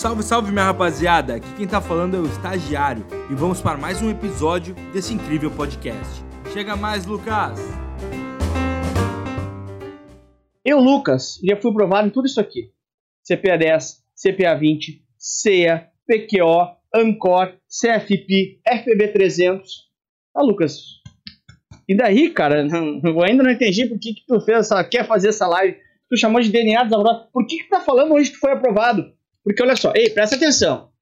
Salve, salve minha rapaziada! Aqui quem tá falando é o Estagiário e vamos para mais um episódio desse incrível podcast. Chega mais, Lucas! Eu, Lucas, já fui aprovado em tudo isso aqui: CPA 10, CPA 20, CEA, PQO, ANCOR, CFP, FPB 300. Ah, Lucas, e daí, cara? Eu ainda não entendi por que, que tu fez essa, quer fazer essa live. Tu chamou de DNA desaprovado. Por que, que tu tá falando hoje que foi aprovado? Porque olha só, ei, presta atenção.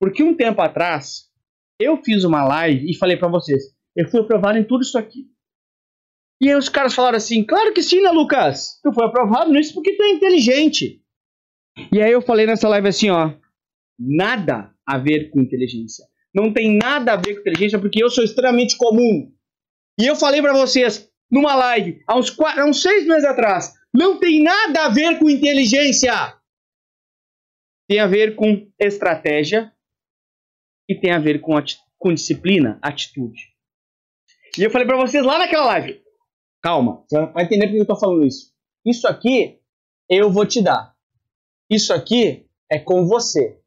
Porque um tempo atrás, eu fiz uma live e falei para vocês, eu fui aprovado em tudo isso aqui. E aí os caras falaram assim, claro que sim, né, Lucas? Tu foi aprovado nisso porque tu é inteligente. E aí eu falei nessa live assim, ó, nada a ver com inteligência. Não tem nada a ver com inteligência porque eu sou extremamente comum. E eu falei para vocês numa live há uns, quatro, há uns seis meses atrás, não tem nada a ver com inteligência. Tem a ver com estratégia e tem a ver com, com disciplina, atitude. E eu falei para vocês lá naquela live, calma, você vai entender porque eu tô falando isso. Isso aqui eu vou te dar. Isso aqui é com você.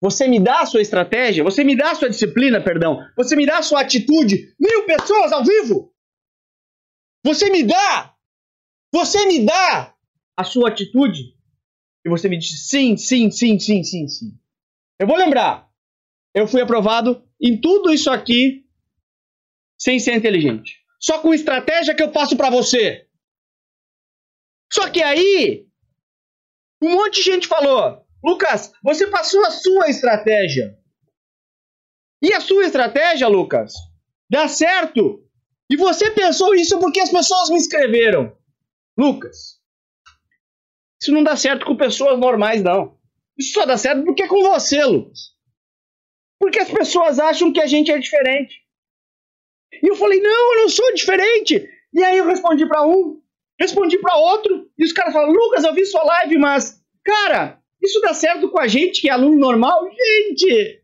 Você me dá a sua estratégia, você me dá a sua disciplina, perdão, você me dá a sua atitude. Mil pessoas ao vivo. Você me dá, você me dá a sua atitude. E você me diz sim, sim, sim, sim, sim, sim. Eu vou lembrar, eu fui aprovado em tudo isso aqui sem ser inteligente. Só com estratégia que eu passo para você. Só que aí, um monte de gente falou: Lucas, você passou a sua estratégia. E a sua estratégia, Lucas, dá certo. E você pensou isso porque as pessoas me escreveram. Lucas, isso não dá certo com pessoas normais, não. Isso só dá certo porque é com você, Lucas. Porque as pessoas acham que a gente é diferente. E eu falei, não, eu não sou diferente. E aí eu respondi para um, respondi para outro, e os caras falaram, Lucas, eu vi sua live, mas, cara, isso dá certo com a gente que é aluno normal? Gente,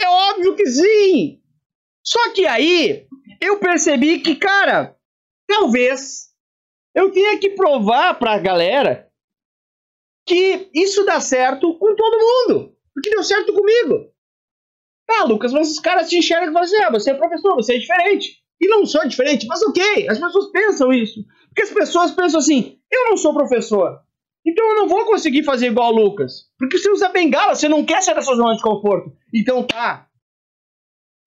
é óbvio que sim. Só que aí eu percebi que, cara, talvez eu tenha que provar pra galera que isso dá certo com todo mundo. Porque deu certo comigo. Ah, Lucas, mas os caras te enxergam e falam assim: ah, você é professor, você é diferente. E não sou diferente, mas ok, as pessoas pensam isso. Porque as pessoas pensam assim: eu não sou professor. Então eu não vou conseguir fazer igual o Lucas. Porque você usa bengala, você não quer sair da sua zona de conforto. Então tá.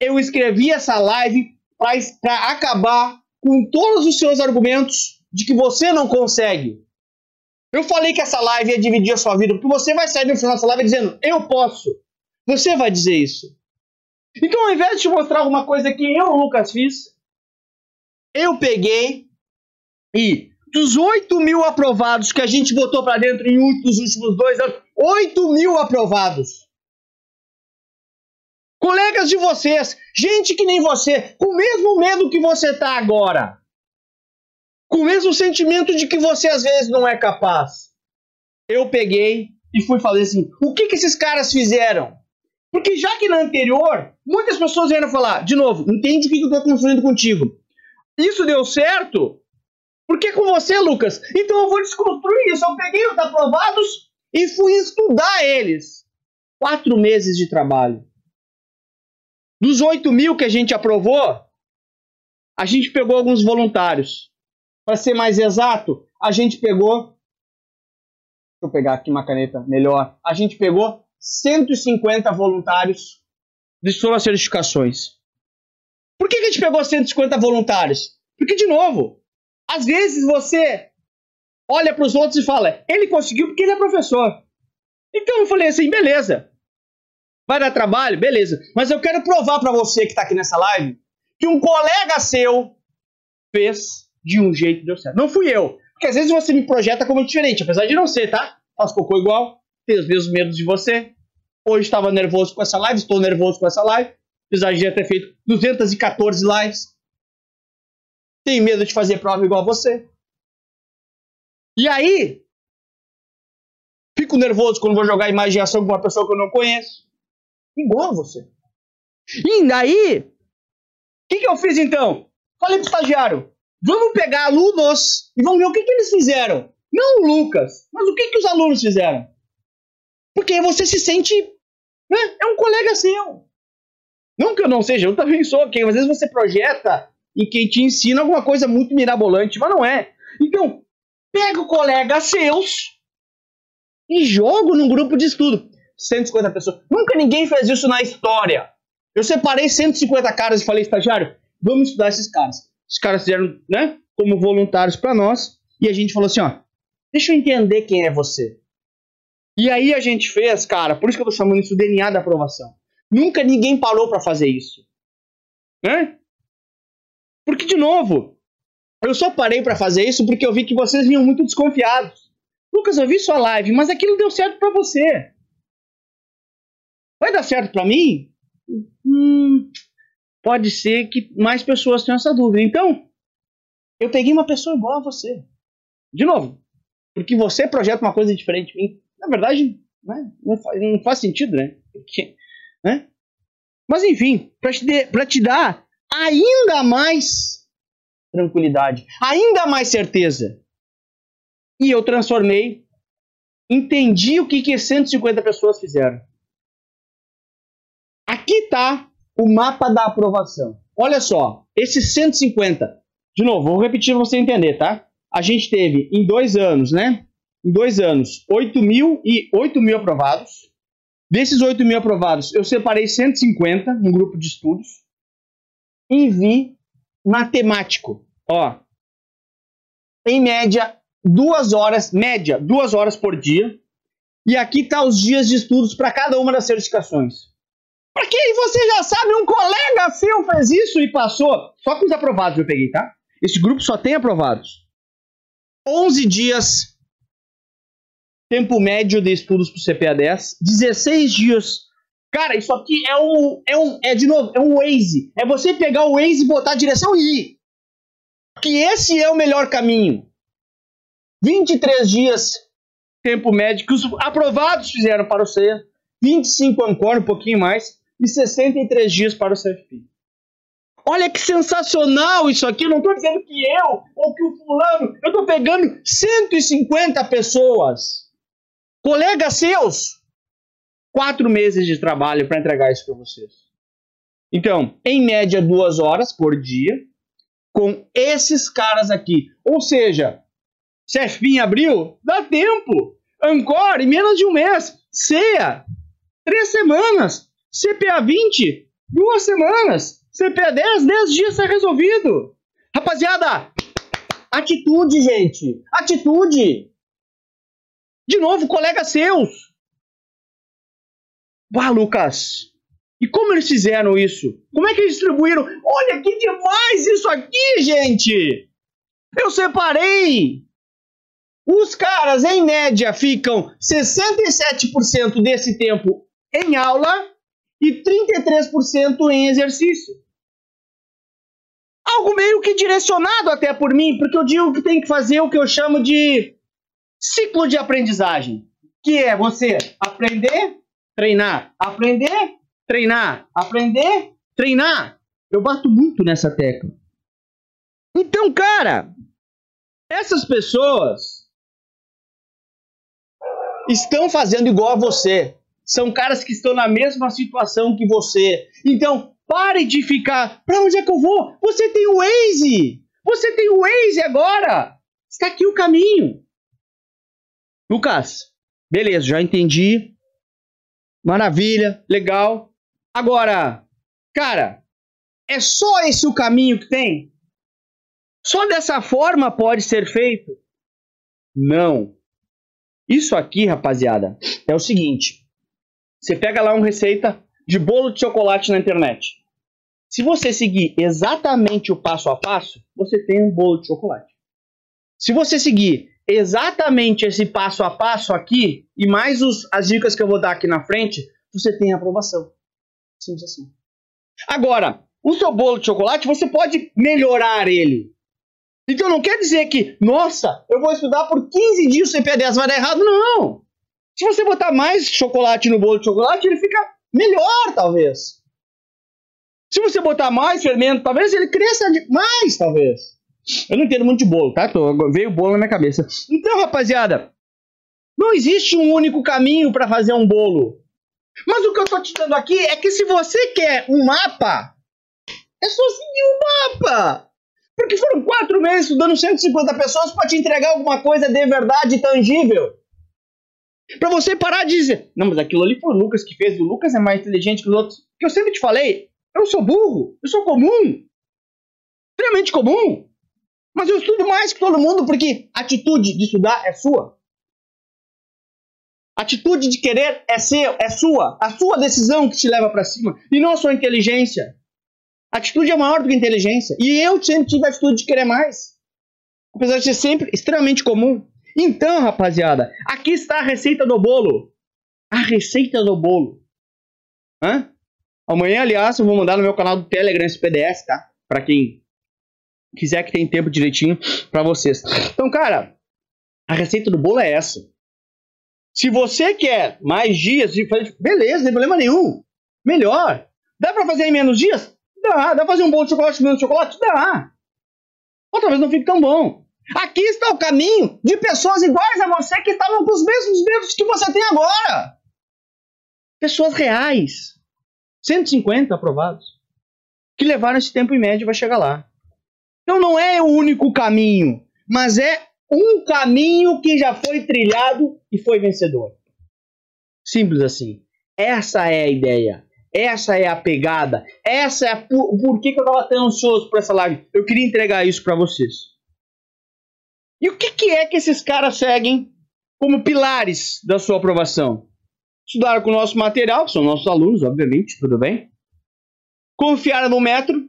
Eu escrevi essa live para acabar com todos os seus argumentos de que você não consegue. Eu falei que essa live ia dividir a sua vida, porque você vai sair no final dessa live dizendo, eu posso. Você vai dizer isso. Então, ao invés de te mostrar alguma coisa que eu, Lucas, fiz, eu peguei e dos 8 mil aprovados que a gente botou para dentro em nos últimos dois anos, 8 mil aprovados. Colegas de vocês, gente que nem você, com o mesmo medo que você tá agora. Com o mesmo sentimento de que você às vezes não é capaz. Eu peguei e fui fazer assim: o que, que esses caras fizeram? Porque já que na anterior, muitas pessoas vieram falar, de novo, entende o que eu estou construindo contigo. Isso deu certo por que com você, Lucas? Então eu vou desconstruir isso. Eu peguei os aprovados e fui estudar eles. Quatro meses de trabalho. Dos 8 mil que a gente aprovou, a gente pegou alguns voluntários. Para ser mais exato, a gente pegou. Deixa eu pegar aqui uma caneta melhor. A gente pegou 150 voluntários de suas certificações. Por que, que a gente pegou 150 voluntários? Porque, de novo, às vezes você olha para os outros e fala, ele conseguiu porque ele é professor. Então eu falei assim, beleza. Vai dar trabalho? Beleza. Mas eu quero provar para você que está aqui nessa live que um colega seu fez de um jeito deu certo. Não fui eu. Porque às vezes você me projeta como diferente, apesar de não ser, tá? Faço cocô igual, tenho os mesmos medos de você. Hoje estava nervoso com essa live, estou nervoso com essa live. Apesar de já ter feito 214 lives. Tenho medo de fazer prova igual a você. E aí, fico nervoso quando vou jogar imaginação com uma pessoa que eu não conheço. Igual a você. E daí, o que, que eu fiz então? Falei pro estagiário, vamos pegar alunos e vamos ver o que, que eles fizeram. Não o Lucas, mas o que, que os alunos fizeram. Porque você se sente. Né? É um colega seu. Não que eu não seja, eu também sou quem. Às vezes você projeta em quem te ensina alguma coisa muito mirabolante, mas não é. Então, pega o colega seus e joga num grupo de estudo. 150 pessoas. Nunca ninguém fez isso na história. Eu separei 150 caras e falei, estagiário, vamos estudar esses caras. Os caras fizeram, né, como voluntários para nós, e a gente falou assim, ó, deixa eu entender quem é você. E aí a gente fez, cara, por isso que eu tô chamando isso DNA da aprovação. Nunca ninguém parou para fazer isso. Né? Porque, de novo, eu só parei para fazer isso porque eu vi que vocês vinham muito desconfiados. Lucas, eu vi sua live, mas aquilo deu certo para você. Vai dar certo para mim? Hum, pode ser que mais pessoas tenham essa dúvida. Então, eu peguei uma pessoa igual a você. De novo, porque você projeta uma coisa diferente de mim na verdade, né, não, faz, não, faz, sentido, né? Porque, né? Mas enfim, para te, te dar ainda mais tranquilidade, ainda mais certeza. E eu transformei, entendi o que, que 150 pessoas fizeram. Aqui está o mapa da aprovação. Olha só, esses 150. De novo, vou repetir para você entender, tá? A gente teve em dois anos, né? em dois anos, 8 mil e 8 mil aprovados. Desses 8 mil aprovados, eu separei 150 num grupo de estudos e vi matemático. Ó, em média, duas horas, média, duas horas por dia. E aqui tá os dias de estudos para cada uma das certificações. Para quem você já sabe, um colega seu fez isso e passou. Só com os aprovados eu peguei, tá? Esse grupo só tem aprovados. 11 dias tempo médio de estudos para o CPA 10, 16 dias. Cara, isso aqui é um, é um, é de novo, é um Waze. É você pegar o Waze e botar a direção e ir. Que esse é o melhor caminho. 23 dias, tempo médio, que os aprovados fizeram para o CEA, 25 Ancor, um pouquinho mais, e 63 dias para o CFP. Olha que sensacional isso aqui. Eu não estou dizendo que eu ou que o fulano. Eu estou pegando 150 pessoas Colegas seus, quatro meses de trabalho para entregar isso para vocês. Então, em média, duas horas por dia, com esses caras aqui. Ou seja, CFP em abril, dá tempo. Ancor, em menos de um mês. CEA, três semanas. CPA 20, duas semanas. CPA 10, 10 dias está resolvido. Rapaziada, atitude, gente. Atitude. De novo, colegas seus. Bah, Lucas. E como eles fizeram isso? Como é que eles distribuíram? Olha que demais isso aqui, gente! Eu separei. Os caras, em média, ficam 67% desse tempo em aula e 33% em exercício. Algo meio que direcionado até por mim, porque eu digo que tem que fazer o que eu chamo de Ciclo de aprendizagem, que é você aprender, treinar, aprender, treinar, aprender, treinar. Eu bato muito nessa tecla. Então, cara, essas pessoas estão fazendo igual a você. São caras que estão na mesma situação que você. Então, pare de ficar. Para onde é que eu vou? Você tem o Waze. Você tem o Waze agora. Está aqui o caminho. Lucas, beleza, já entendi. Maravilha, legal. Agora, cara, é só esse o caminho que tem? Só dessa forma pode ser feito? Não. Isso aqui, rapaziada, é o seguinte. Você pega lá uma receita de bolo de chocolate na internet. Se você seguir exatamente o passo a passo, você tem um bolo de chocolate. Se você seguir exatamente esse passo a passo aqui, e mais os, as dicas que eu vou dar aqui na frente, você tem aprovação. Simples assim. Agora, o seu bolo de chocolate, você pode melhorar ele. Então não quer dizer que, nossa, eu vou estudar por 15 dias o CP10 vai dar errado. Não! Se você botar mais chocolate no bolo de chocolate, ele fica melhor, talvez. Se você botar mais fermento, talvez ele cresça mais, talvez. Eu não entendo muito de bolo, tá? Tô, veio bolo na minha cabeça. Então, rapaziada, Não existe um único caminho para fazer um bolo. Mas o que eu estou te dando aqui é que se você quer um mapa, é só seguir o mapa. Porque foram quatro meses estudando 150 pessoas para te entregar alguma coisa de verdade tangível. Para você parar de dizer, não, mas aquilo ali foi o Lucas que fez, o Lucas é mais inteligente que os outros. Que eu sempre te falei, eu sou burro, eu sou comum, extremamente comum. Mas eu estudo mais que todo mundo porque a atitude de estudar é sua. A atitude de querer é seu, é sua, a sua decisão que te leva para cima e não a sua inteligência. A atitude é maior do que a inteligência. E eu sempre tive a atitude de querer mais. Apesar de ser sempre extremamente comum. Então, rapaziada, aqui está a receita do bolo. A receita do bolo. Hã? Amanhã, aliás, eu vou mandar no meu canal do Telegram esse PDF, tá? Pra quem quiser que tem tempo direitinho para vocês. Então, cara, a receita do bolo é essa. Se você quer mais dias, beleza, não tem problema nenhum. Melhor. Dá para fazer em menos dias? Dá. Dá pra fazer um bolo de chocolate menos chocolate? Dá. Ou talvez não fique tão bom. Aqui está o caminho de pessoas iguais a você que estavam com os mesmos medos que você tem agora. Pessoas reais. 150 aprovados. Que levaram esse tempo em média vai chegar lá. Então não é o único caminho, mas é um caminho que já foi trilhado e foi vencedor. Simples assim. Essa é a ideia. Essa é a pegada. Essa é a por, por que, que eu estava tão ansioso por essa live. Eu queria entregar isso para vocês. E o que, que é que esses caras seguem como pilares da sua aprovação? Estudaram com o nosso material, que são nossos alunos, obviamente, tudo bem? Confiaram no método,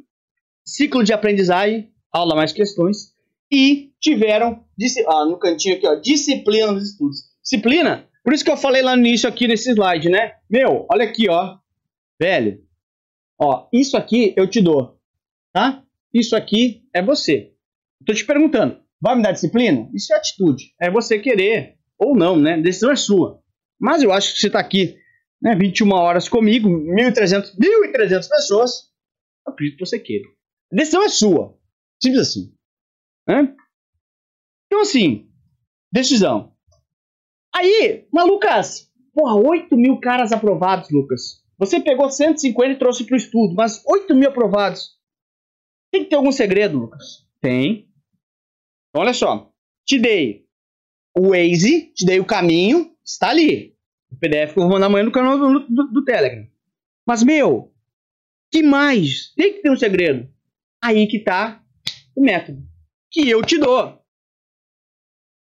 ciclo de aprendizagem, aula mais questões, e tiveram, ah, no cantinho aqui, ó, disciplina nos estudos. Disciplina, por isso que eu falei lá no início aqui nesse slide, né? Meu, olha aqui, ó. Velho, ó, isso aqui eu te dou, tá? Isso aqui é você. Tô te perguntando, vai me dar disciplina? Isso é atitude. É você querer ou não, né? A decisão é sua. Mas eu acho que você está aqui, né, 21 horas comigo, 1.300, 1.300 pessoas, eu acredito que você queira. A decisão é sua. Simples assim. Né? Então, assim, decisão. Aí, mas Lucas, porra, 8 mil caras aprovados, Lucas. Você pegou 150 e trouxe para o estudo, mas 8 mil aprovados. Tem que ter algum segredo, Lucas? Tem. Então, olha só. Te dei o Waze, te dei o caminho, está ali. O PDF que eu vou mandar amanhã no canal do, do, do Telegram. Mas, meu, que mais? Tem que ter um segredo. Aí que tá o método. Que eu te dou.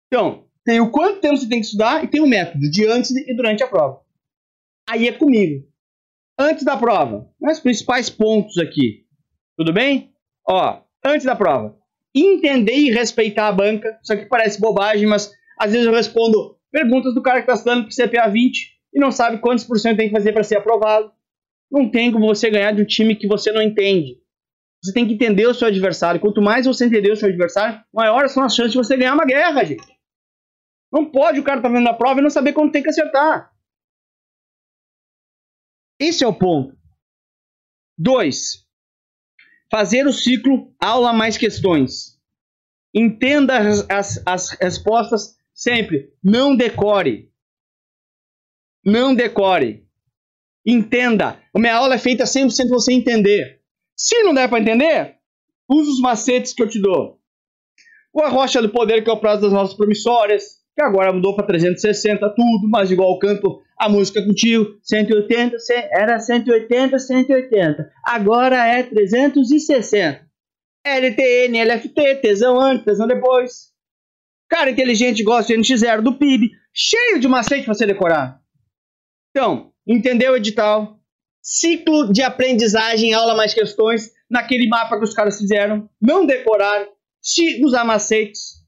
Então, tem o quanto tempo você tem que estudar e tem o método de antes e durante a prova. Aí é comigo. Antes da prova, os principais pontos aqui. Tudo bem? Ó, antes da prova. Entender e respeitar a banca. Isso aqui parece bobagem, mas às vezes eu respondo perguntas do cara que está estudando para CPA 20 e não sabe quantos por cento tem que fazer para ser aprovado. Não tem como você ganhar de um time que você não entende. Você tem que entender o seu adversário. Quanto mais você entender o seu adversário, maiores são as chances de você ganhar uma guerra, gente. Não pode o cara estar tá vendo a prova e não saber quando tem que acertar. Esse é o ponto. Dois, fazer o ciclo aula mais questões. Entenda as, as, as respostas Sempre. Não decore. Não decore. Entenda. A minha aula é feita 100% você entender. Se não der para entender, use os macetes que eu te dou. O Arrocha do Poder, que é o prazo das nossas promissórias, que agora mudou para 360, tudo, mas igual eu canto a música contigo, 180, era 180, 180. Agora é 360. LTN, LFT, tesão antes, tesão depois. Cara inteligente gosta de NX0 do PIB, cheio de macete para você decorar. Então, entendeu o edital? Ciclo de aprendizagem, aula mais questões, naquele mapa que os caras fizeram, não decorar, usar macetes.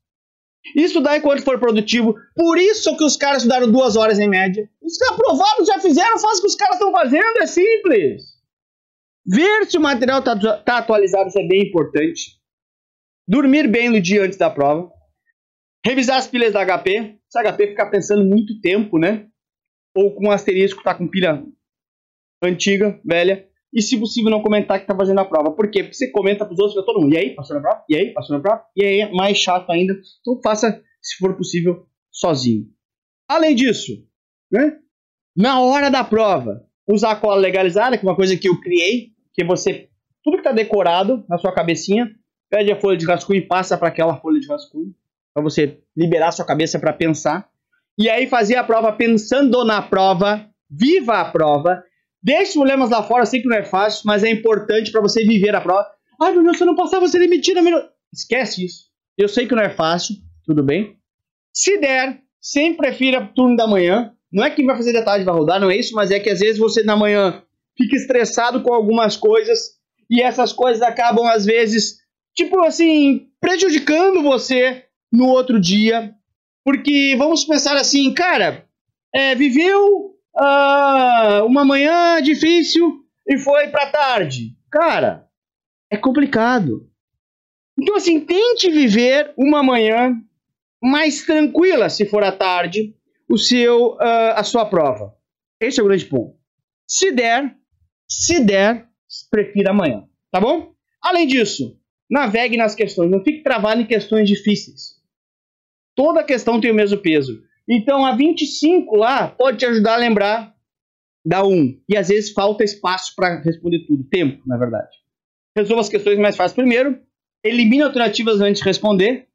Estudar enquanto for produtivo. Por isso que os caras estudaram duas horas em média. Os aprovados já fizeram, faz o que os caras estão fazendo, é simples. Ver se o material está tá atualizado, isso é bem importante. Dormir bem no dia antes da prova. Revisar as pilhas da HP. Se a HP ficar pensando muito tempo, né? Ou com asterisco, tá com pilha antiga, velha. E se possível não comentar que tá fazendo a prova. Por quê? Porque você comenta pros outros, pra todo mundo. E aí, passou na prova? E aí, passou na prova? E aí, mais chato ainda. Então faça, se for possível, sozinho. Além disso, né? na hora da prova, usar a cola legalizada, que é uma coisa que eu criei, que você, tudo que está decorado na sua cabecinha, pede a folha de rascunho e passa para aquela folha de rascunho, para você liberar sua cabeça para pensar. E aí fazer a prova pensando na prova, viva a prova, deixe os problemas lá fora, sei que não é fácil, mas é importante para você viver a prova. Ai, meu Deus, se eu não passar, você demitido. Meu... Esquece isso. Eu sei que não é fácil, tudo bem. Se der, sempre prefira turno da manhã. Não é que vai fazer de tarde vai rodar, não é isso, mas é que às vezes você na manhã fica estressado com algumas coisas e essas coisas acabam às vezes, tipo assim, prejudicando você no outro dia. Porque vamos pensar assim, cara, é, viveu uh, uma manhã difícil e foi pra tarde. Cara, é complicado. Então, assim, tente viver uma manhã mais tranquila, se for à tarde, o seu, uh, a sua prova. Esse é o grande ponto. Se der, se der, prefira amanhã, tá bom? Além disso, navegue nas questões, não fique travado em questões difíceis. Toda questão tem o mesmo peso. Então, a 25 lá pode te ajudar a lembrar da 1. E às vezes falta espaço para responder tudo, tempo, na verdade. Resolva as questões mais fáceis primeiro, elimine alternativas antes de responder,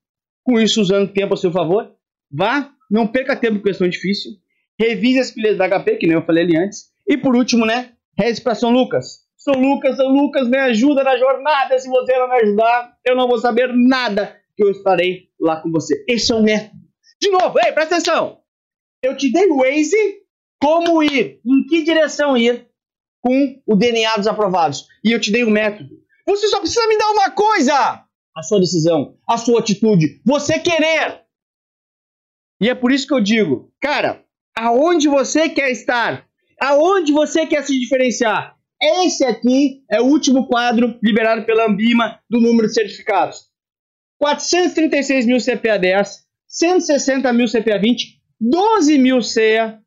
com isso usando tempo a seu favor. Vá, não perca tempo com questão difícil. Revise as pilhas da HP, que nem eu falei ali antes. E por último, né, reze para São Lucas. São Lucas, São Lucas, me ajuda na jornada. Se você não me ajudar, eu não vou saber nada que eu estarei lá com você. Esse é o método. De novo, ei, presta atenção. Eu te dei o Waze como ir, em que direção ir com o DNA dos aprovados. E eu te dei o método. Você só precisa me dar uma coisa: a sua decisão, a sua atitude, você querer. E é por isso que eu digo, cara, aonde você quer estar, aonde você quer se diferenciar. Esse aqui é o último quadro liberado pela Ambima do número de certificados. 436 mil CPA 10, 160 mil CPA 20, 12 mil CEA.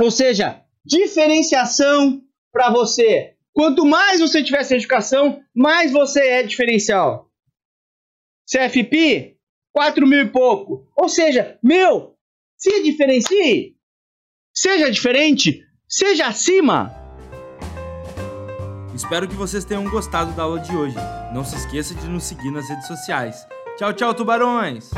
Ou seja, diferenciação para você Quanto mais você tiver certificação, mais você é diferencial. CFP, 4 mil e pouco. Ou seja, meu, se diferencie. Seja diferente, seja acima. Espero que vocês tenham gostado da aula de hoje. Não se esqueça de nos seguir nas redes sociais. Tchau, tchau, tubarões!